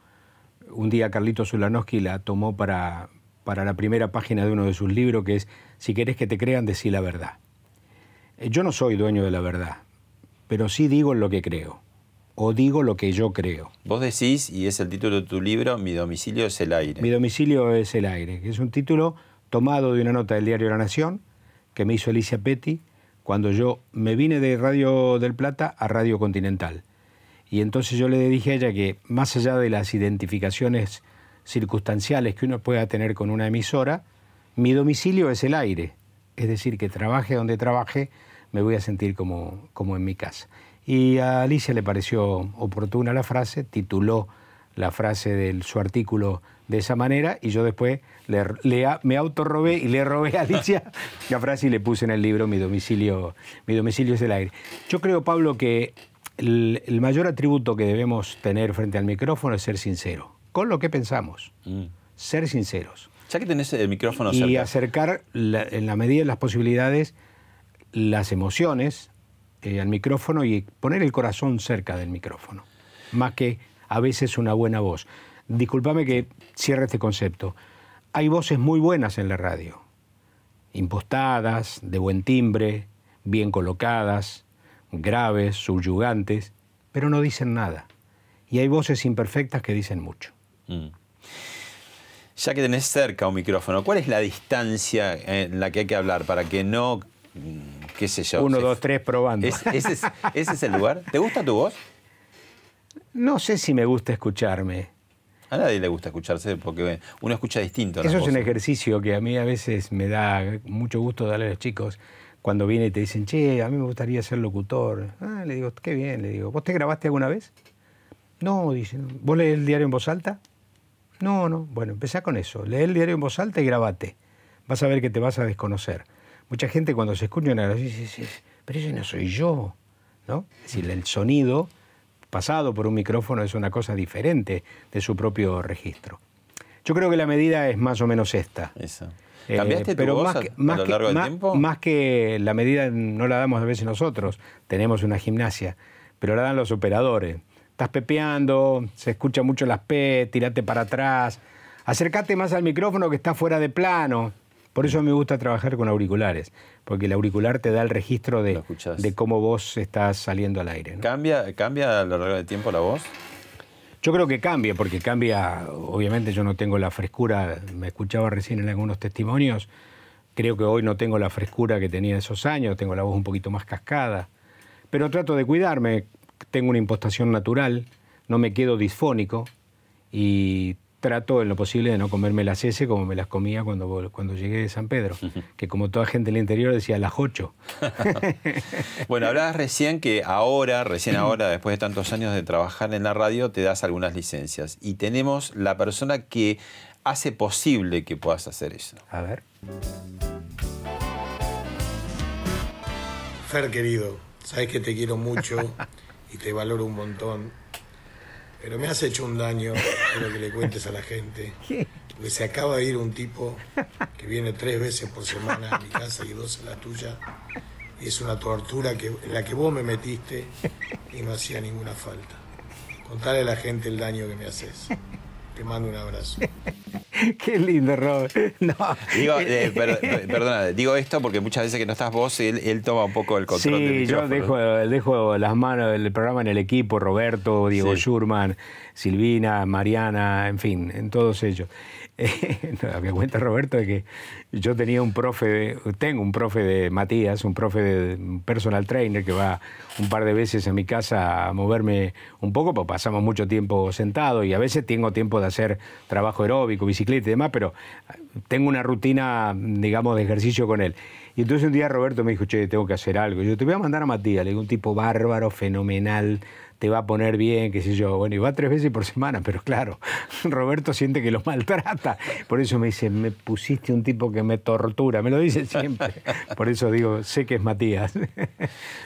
un día Carlito Zulanowski la tomó para, para la primera página de uno de sus libros, que es, si querés que te crean, decí la verdad. Eh, Yo no soy dueño de la verdad, pero sí digo lo que creo, o digo lo que yo creo. Vos decís, y es el título de tu libro, Mi domicilio es el aire. Mi domicilio es el aire, que es un título tomado de una nota del diario La Nación que me hizo Alicia Petty cuando yo me vine de Radio del Plata a Radio Continental. Y entonces yo le dije a ella que más allá de las identificaciones circunstanciales que uno pueda tener con una emisora, mi domicilio es el aire. Es decir, que trabaje donde trabaje, me voy a sentir como, como en mi casa. Y a Alicia le pareció oportuna la frase, tituló la frase de su artículo de esa manera y yo después le, le me autorrobé y le robé a Alicia la frase y le puse en el libro mi domicilio, mi domicilio es el aire. Yo creo, Pablo, que el, el mayor atributo que debemos tener frente al micrófono es ser sincero, con lo que pensamos, Mm. ser sinceros Ya que tenés el micrófono y cerca, acercar la- en la medida de las posibilidades las emociones eh, al micrófono y poner el corazón cerca del micrófono, más que a veces una buena voz. Discúlpame que cierre este concepto. Hay voces muy buenas en la radio, impostadas, de buen timbre, bien colocadas, graves, subyugantes, pero no dicen nada. Y hay voces imperfectas que dicen mucho. Mm. Ya que tenés cerca un micrófono, ¿cuál es la distancia en la que hay que hablar para que no, mm, qué sé yo? Uno, se- dos, tres, probando. ¿Es- ese, es, ese es el lugar? ¿Te gusta tu voz? No sé si me gusta escucharme. A nadie le gusta escucharse porque uno escucha distinto. Eso es un ejercicio que a mí a veces me da mucho gusto darle a los chicos cuando vienen y te dicen, che, a mí me gustaría ser locutor. Ah, le digo, qué bien, le digo, ¿vos te grabaste alguna vez? No, dicen, ¿vos lees el diario en voz alta? No, no. Bueno, empezá con eso. Lee el diario en voz alta y grabate. Vas a ver que te vas a desconocer. Mucha gente cuando se escucha una grabación dice, dice, pero ese no soy yo, ¿no? Es decir, el sonido pasado por un micrófono es una cosa diferente de su propio registro. Yo creo que la medida es más o menos esta. Eso. Eh, ¿Cambiaste tu pero voz más a, que, a más lo que- largo del más- tiempo? más que la medida no la damos a veces nosotros, tenemos una gimnasia, pero la dan los operadores. Estás pepeando, se escucha mucho las P, tirate para atrás, acércate más al micrófono que está fuera de plano. Por eso me gusta trabajar con auriculares, porque el auricular te da el registro de, de cómo vos estás saliendo al aire. ¿no? ¿Cambia, ¿Cambia a lo largo del tiempo la voz? Yo creo que cambia, porque cambia, obviamente yo no tengo la frescura, me escuchaba recién en algunos testimonios, creo que hoy no tengo la frescura que tenía en esos años, tengo la voz un poquito más cascada, pero trato de cuidarme, tengo una impostación natural, no me quedo disfónico y trato en lo posible de no comerme las heces como me las comía cuando, cuando llegué de San Pedro, que como toda gente del interior decía las ocho. Bueno, hablabas recién que ahora, recién ahora, después de tantos años de trabajar en la radio, te das algunas licencias. Y tenemos la persona que hace posible que puedas hacer eso. A ver. Fer, querido, sabes que te quiero mucho y te valoro un montón, pero me has hecho un daño, quiero que le cuentes a la gente. Porque se acaba de ir un tipo que viene tres veces por semana a mi casa y dos a la tuya, y es una tortura que, en la que vos me metiste y no hacía ninguna falta. Contale a la gente el daño que me haces. Te mando un abrazo. Qué lindo, Robert. No. Digo, eh, per- per- perdona, digo esto porque muchas veces que no estás vos, él, él toma un poco el control del Sí, yo micrófono. dejo, dejo las manos del programa en el equipo, Roberto, Diego Sí. Schurman, Silvina, Mariana, en fin, en todos ellos. Eh, que cuenta Roberto es que yo tenía un profe, de- tengo un profe de Matías, un profe de personal trainer que va un par de veces a mi casa a moverme un poco, porque pasamos mucho tiempo sentados y a veces tengo tiempo de hacer trabajo aeróbico, bicicleta y demás, pero tengo una rutina, digamos, de ejercicio con él. Y entonces un día Roberto me dijo, che, tengo que hacer algo. Yo te voy a mandar a Matías, le digo, un tipo bárbaro, fenomenal, te va a poner bien, qué sé yo. Bueno, y va tres veces por semana, pero claro, Roberto siente que lo maltrata. Por eso me dice, me pusiste un tipo que me tortura, me lo dice siempre. Por eso digo, sé que es Matías.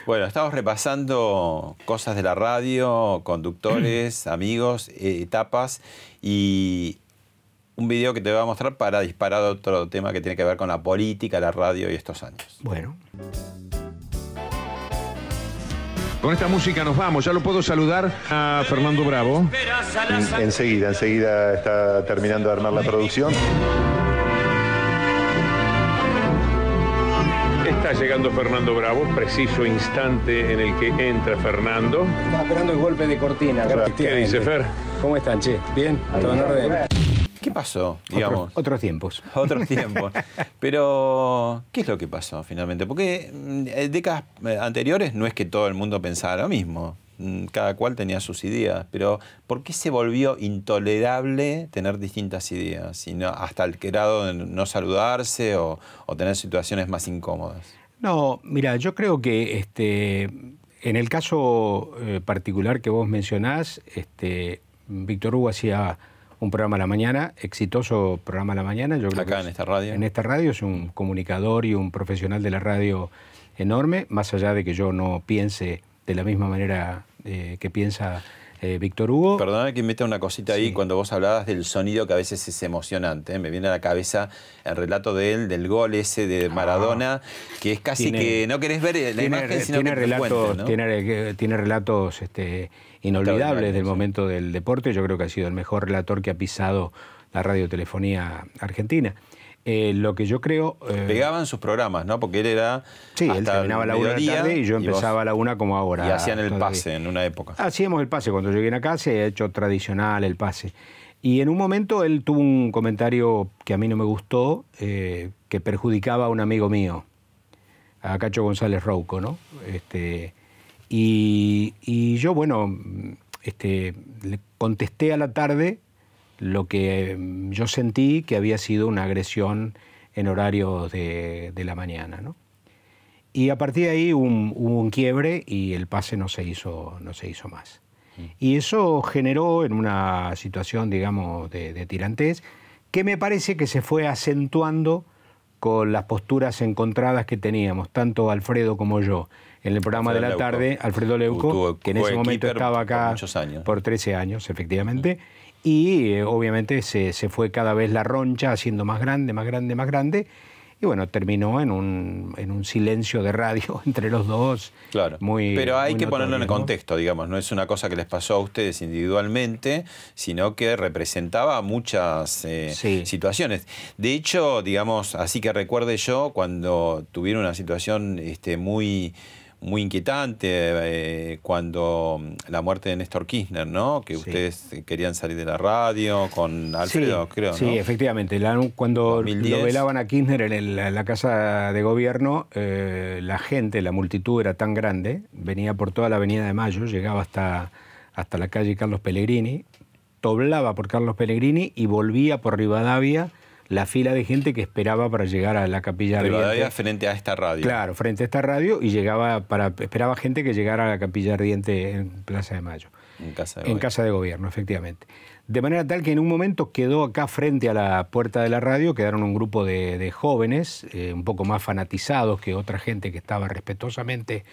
Bueno, estamos repasando cosas de la radio, conductores, amigos, eh, etapas y un video que te voy a mostrar para disparar otro tema que tiene que ver con la política, la radio y estos años. Bueno. Con esta música nos vamos. Ya lo puedo saludar a Fernando Bravo. Enseguida, enseguida está terminando de armar la producción. Está llegando Fernando Bravo, preciso instante en el que entra Fernando. Estaba esperando el golpe de cortina. ¿Qué dice Fer? ¿Cómo están, che? ¿Bien? ¿Todo en orden? ¿Qué pasó, digamos? Otros, otros tiempos. Otros tiempos. Pero, ¿qué es lo que pasó finalmente? Porque mm, en décadas eh, anteriores no es que todo el mundo pensara lo mismo. Mm, Cada cual tenía sus ideas. Pero, ¿por qué se volvió intolerable tener distintas ideas? Sino hasta el grado de no saludarse o, o tener situaciones más incómodas. No, mira, yo creo que este, en el caso eh, particular que vos mencionás, este, Víctor Hugo hacía un programa a la mañana, exitoso programa a la mañana. Yo creo Acá que en es- esta radio. En esta radio es un comunicador y un profesional de la radio enorme, más allá de que yo no piense de la misma manera eh, que piensa eh, Víctor Hugo. Perdóname que meta una cosita ahí cuando vos hablabas del sonido que a veces es emocionante. ¿eh? Me viene a la cabeza el relato de él, del gol ese de Maradona, que es casi Ah. Tiene- que no querés ver la tiene, imagen, sino tiene que relatos, tiene, tiene relatos este, inolvidables del momento del deporte. Yo creo que ha sido el mejor relator que ha pisado la radiotelefonía argentina. Eh, lo que yo creo... eh, Pegaban sus programas, ¿no? Porque él era. Sí, él terminaba a la una de la mediodía tarde y yo vos- empezaba a la una como ahora. Y hacían el pase en una época. Hacíamos el pase. Cuando llegué a casa he hecho tradicional el pase. Y en un momento él tuvo un comentario que a mí no me gustó, eh, que perjudicaba a un amigo mío, a Cacho González Rouco, ¿no? Este, y, y yo, bueno, este, le contesté a la tarde lo que mm, yo sentí que había sido una agresión en horarios de, de la mañana, ¿no? Y a partir de ahí un- hubo un quiebre y el pase no se hizo, no se hizo más. Y eso generó en una situación, digamos, de, de tirantez, que me parece que se fue acentuando con las posturas encontradas que teníamos, tanto Alfredo como yo. En el programa Alfredo de la Leuco. tarde, Alfredo Leuco, que en ese momento estaba por acá muchos años. por 13 años, efectivamente, y eh, obviamente se, se fue cada vez la roncha haciendo más grande, más grande, más grande, y bueno, terminó en un, en un silencio de radio entre los dos. Claro. Muy, Pero hay muy que ponerlo en el contexto, digamos. No es una cosa que les pasó a ustedes individualmente, sino que representaba muchas eh, Sí. situaciones. De hecho, digamos, así que recuerde yo, cuando tuvieron una situación este, muy muy inquietante eh, cuando la muerte de Néstor Kirchner, ¿no? Que Sí. ustedes querían salir de la radio con Alfredo, sí, creo, Sí, ¿no? efectivamente. La- cuando 2010. lo velaban a Kirchner en, el- en la casa de gobierno, eh, la gente, la multitud era tan grande, venía por toda la Avenida de Mayo, llegaba hasta, hasta la calle Carlos Pellegrini, doblaba por Carlos Pellegrini y volvía por Rivadavia la fila de gente que esperaba para llegar a la capilla ardiente. frente a esta radio. Claro, frente a esta radio y llegaba para esperaba gente que llegara a la capilla ardiente en Plaza de Mayo. En casa de En Gobierno. casa de gobierno, efectivamente. De manera tal que en un momento quedó acá frente a la puerta de la radio, quedaron un grupo de, de jóvenes, eh, un poco más fanatizados que otra gente que estaba respetuosamente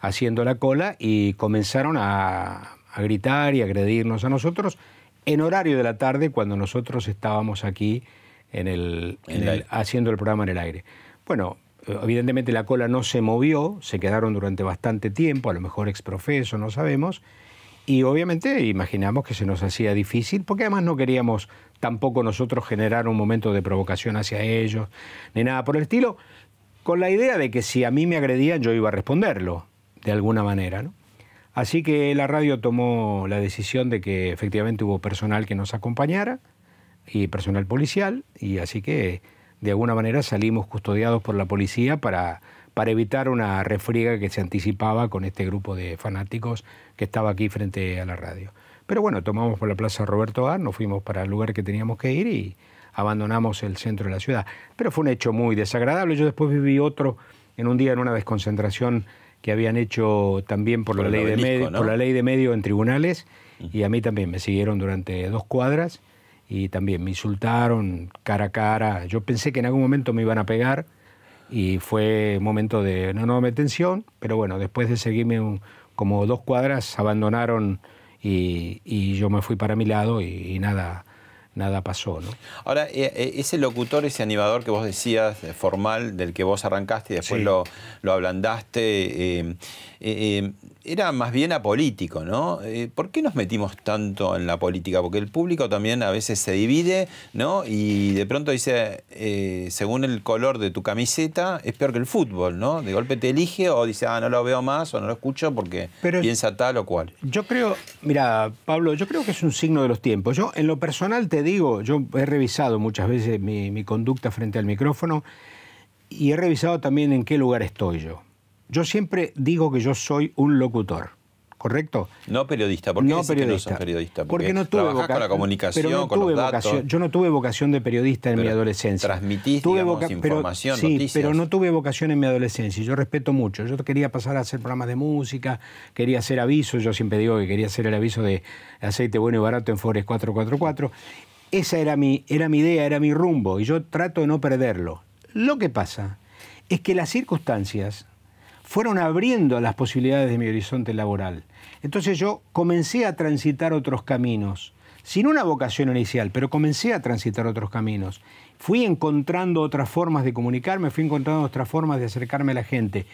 haciendo la cola, y comenzaron a, a gritar y agredirnos a nosotros en horario de la tarde, cuando nosotros estábamos aquí en el, En en el el- aire. haciendo el programa en el aire. Bueno, eh, evidentemente la cola no se movió, se quedaron durante bastante tiempo, a lo mejor exprofeso, no sabemos, y obviamente imaginamos que se nos hacía difícil, porque además no queríamos tampoco nosotros generar un momento de provocación hacia ellos, ni nada por el estilo, con la idea de que si a mí me agredían yo iba a responderlo, de alguna manera. ¿no? Así que la radio tomó la decisión de que efectivamente hubo personal que nos acompañara, y personal policial, y así que de alguna manera salimos custodiados por la policía para, para evitar una refriega que se anticipaba con este grupo de fanáticos que estaba aquí frente a la radio. Pero bueno, tomamos por la Plaza Roberto A, nos fuimos para el lugar que teníamos que ir y abandonamos el centro de la ciudad. Pero fue un hecho muy desagradable. Yo después viví otro en un día en una desconcentración que habían hecho también por, Por la, ley de medio, ¿no? por la ley de medio en tribunales y a mí también me siguieron durante dos cuadras y también me insultaron cara a cara. Yo pensé que en algún momento me iban a pegar y fue un momento de una enorme tensión, pero bueno, después de seguirme un- como dos cuadras, abandonaron y, y yo me fui para mi lado y, y nada, nada pasó. ¿no? Ahora, eh, eh, ese locutor, ese animador que vos decías, eh, formal, del que vos arrancaste y después Sí. lo, lo ablandaste, eh, eh, era más bien apolítico, ¿no? Eh, ¿Por qué nos metimos tanto en la política? Porque el público también a veces se divide, ¿no? Y de pronto dice, eh, según el color de tu camiseta, es peor que el fútbol, ¿no? De golpe te elige o dice, ah, no lo veo más o no lo escucho porque piensa tal o cual. Yo creo, mira, Pablo, yo creo que es un signo de los tiempos. Yo, en lo personal, te digo, yo he revisado muchas veces mi, mi conducta frente al micrófono y he revisado también en qué lugar estoy yo. Yo siempre digo que yo soy un locutor. ¿correcto? No periodista, ¿por qué no periodista? Que no periodista? Porque, no tuve vocación. con la comunicación, con los datos. yo no tuve vocación de periodista en mi adolescencia. Transmitís, tuve información, sí, pero no tuve vocación en mi adolescencia. Yo respeto mucho. Yo quería pasar a hacer programas de música, quería hacer avisos. Yo siempre digo que quería hacer el aviso de aceite bueno y barato en Forest 444. Esa era mi, era mi idea, era mi rumbo, y yo trato de no perderlo. Lo que pasa es que las circunstancias fueron abriendo las posibilidades de mi horizonte laboral. Entonces yo comencé a transitar otros caminos, sin una vocación inicial, pero comencé a transitar otros caminos. Fui encontrando otras formas de comunicarme, fui encontrando otras formas de acercarme a la gente.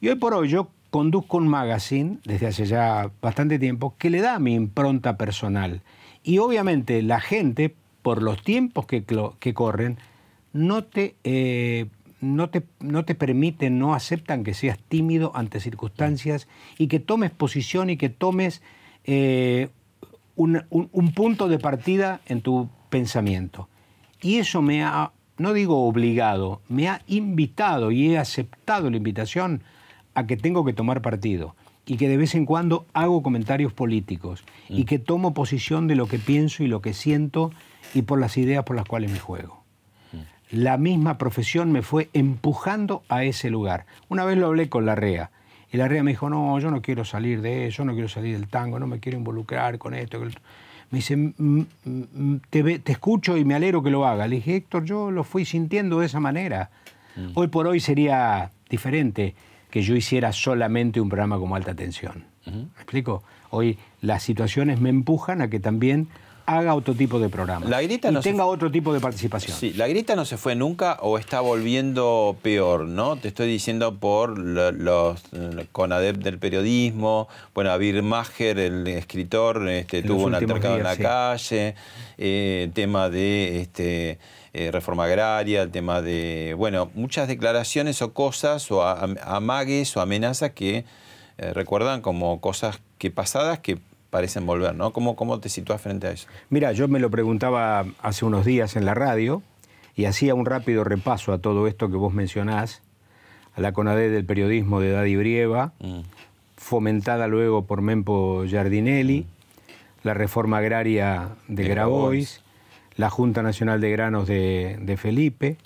Y hoy por hoy yo conduzco un magazine, desde hace ya bastante tiempo, que le da mi impronta personal. Y obviamente la gente, por los tiempos que, corren, no te eh, no te, no te permiten, no aceptan que seas tímido ante circunstancias y que tomes posición y que tomes eh, un, punto de partida en tu pensamiento. Y eso me ha, no digo obligado, me ha invitado y he aceptado la invitación a que tengo que tomar partido y que de vez en cuando hago comentarios políticos y mm. que tomo posición de lo que pienso y lo que siento y por las ideas por las cuales me juego la misma profesión me fue empujando a ese lugar. Una vez lo hablé con la REA. Y la REA me dijo, no, yo no quiero salir de eso, no quiero salir del tango, no me quiero involucrar con esto. Me dice, te, escucho y me alegro que lo haga. Le dije, Héctor, yo lo fui sintiendo de esa manera. Mm. Hoy por hoy sería diferente que yo hiciera solamente un programa como alta tensión. ¿Me explico? Hoy las situaciones me empujan a que también haga otro tipo de programa. La grita y no tenga otro tipo de participación. Sí, la grita no se fue nunca o está volviendo peor, ¿no? Te estoy diciendo por los CONADEP del periodismo, bueno, Abir Maher, el escritor, este, tuvo un altercado en la calle, eh, el tema de este, eh, reforma agraria, el tema de, bueno, muchas declaraciones o cosas o amagues o amenazas que eh, recuerdan como cosas que pasadas que parecen volver, ¿no? ¿Cómo, ¿Cómo te sitúas frente a eso? Mira, yo me lo preguntaba hace unos días en la radio y hacía un rápido repaso a todo esto que vos mencionás, a la CONADE del periodismo de Daddy Brieva, mm. fomentada luego por Mempo Giardinelli, mm. la reforma agraria de, Grabois, la Junta Nacional de Granos de, Felipe,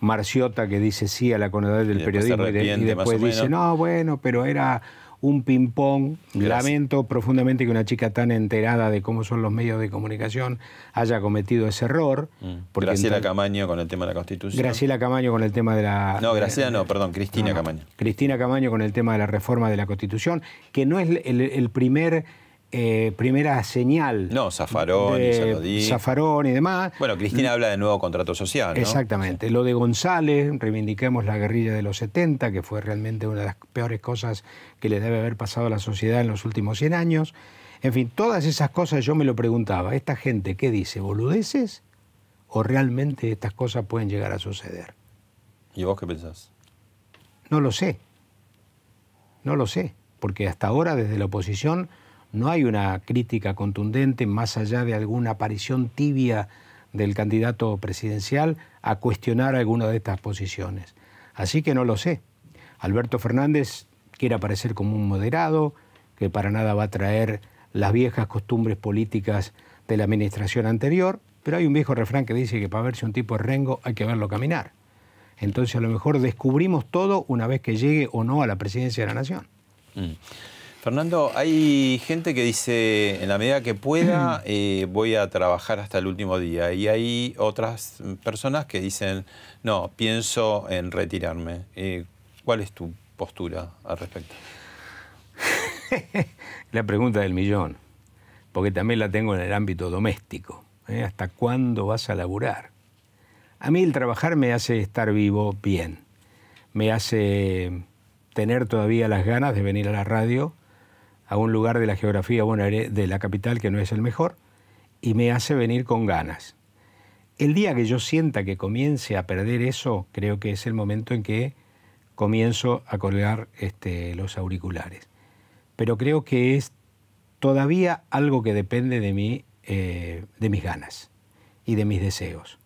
Marciota que dice sí a la CONADE del periodismo y, después dice, no, bueno, pero era un ping-pong. Lamento profundamente que una chica tan enterada de cómo son los medios de comunicación haya cometido ese error. Mm. Graciela Camaño con el tema de la Constitución. Graciela Camaño con el tema de la... No, Graciela no, perdón, Cristina Camaño. Cristina Camaño con el tema de la reforma de la Constitución, que no es el primer eh, primera señal. No, Zafarón y Zafarón y demás. Bueno, Cristina habla de nuevo contrato social. ¿no? Exactamente. Lo de González, reivindiquemos la guerrilla de los 70, que fue realmente una de las peores cosas que le debe haber pasado a la sociedad en los últimos 100 años. En fin, todas esas cosas yo me lo preguntaba. ¿Esta gente qué dice? ¿Boludeces? ¿O realmente estas cosas pueden llegar a suceder? ¿Y vos qué pensás? No lo sé. No lo sé. Porque hasta ahora, desde la oposición no hay una crítica contundente más allá de alguna aparición tibia del candidato presidencial a cuestionar alguna de estas posiciones. Así que no lo sé. Alberto Fernández quiere aparecer como un moderado, que para nada va a traer las viejas costumbres políticas de la administración anterior, pero hay un viejo refrán que dice que para verse un tipo de rengo hay que verlo caminar. Entonces a lo mejor descubrimos todo una vez que llegue o no a la presidencia de la nación. Mm. Fernando, hay gente que dice, en la medida que pueda, eh, voy a trabajar hasta el último día. Y hay otras personas que dicen, no, pienso en retirarme. Eh, ¿Cuál es tu postura al respecto? la pregunta del millón, porque también la tengo en el ámbito doméstico. ¿eh? ¿Hasta cuándo vas a laburar? A mí el trabajar me hace estar vivo bien, me hace tener todavía las ganas de venir a la radio a un lugar de la geografía de la capital que no es el mejor y me hace venir con ganas. El día que yo sienta que comience a perder eso, creo que es el momento en que comienzo a colgar este, los auriculares. Pero creo que es todavía algo que depende de mí, eh, de mis ganas y de mis deseos.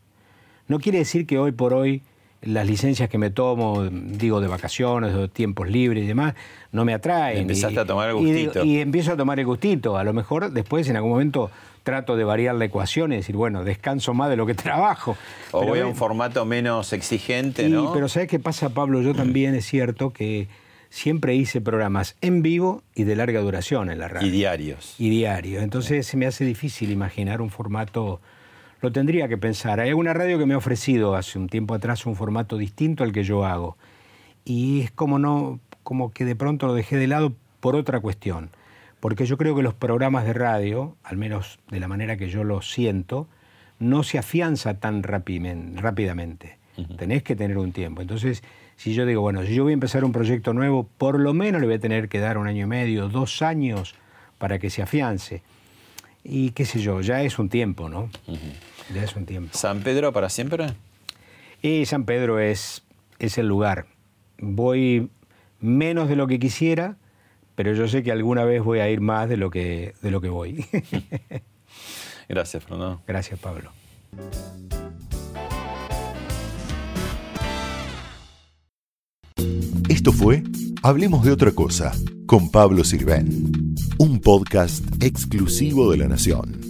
No quiere decir que hoy por hoy las licencias que me tomo, digo, de vacaciones, de tiempos libres y demás, no me atraen. Empezaste a tomar el gustito. Y, empiezo a tomar el gustito. A lo mejor después, en algún momento, trato de variar la ecuación y decir, bueno, descanso más de lo que trabajo. O voy a un formato menos exigente, ¿no? Pero ¿sabes qué pasa, Pablo? Yo también es cierto que siempre hice programas en vivo y de larga duración en la radio. Y diarios. Y diarios. Entonces se me hace difícil imaginar un formato lo tendría que pensar. Hay una radio que me ha ofrecido hace un tiempo atrás un formato distinto al que yo hago. Y es como, no, como que de pronto lo dejé de lado por otra cuestión. Porque yo creo que los programas de radio, al menos de la manera que yo lo siento, no se afianza tan rápidamente. Tenés que tener un tiempo. Entonces, si yo digo, bueno, si yo voy a empezar un proyecto nuevo, por lo menos le voy a tener que dar un año y medio, dos años para que se afiance. Y qué sé yo, ya es un tiempo, ¿no? Ya es un tiempo. ¿San Pedro para siempre? Y San Pedro es, es el lugar. Voy menos de lo que quisiera, pero yo sé que alguna vez voy a ir más de lo que, de lo que voy. Gracias, Fernando. Gracias, Pablo. Esto fue Hablemos de otra cosa con Pablo Sirven, un podcast exclusivo de La Nación.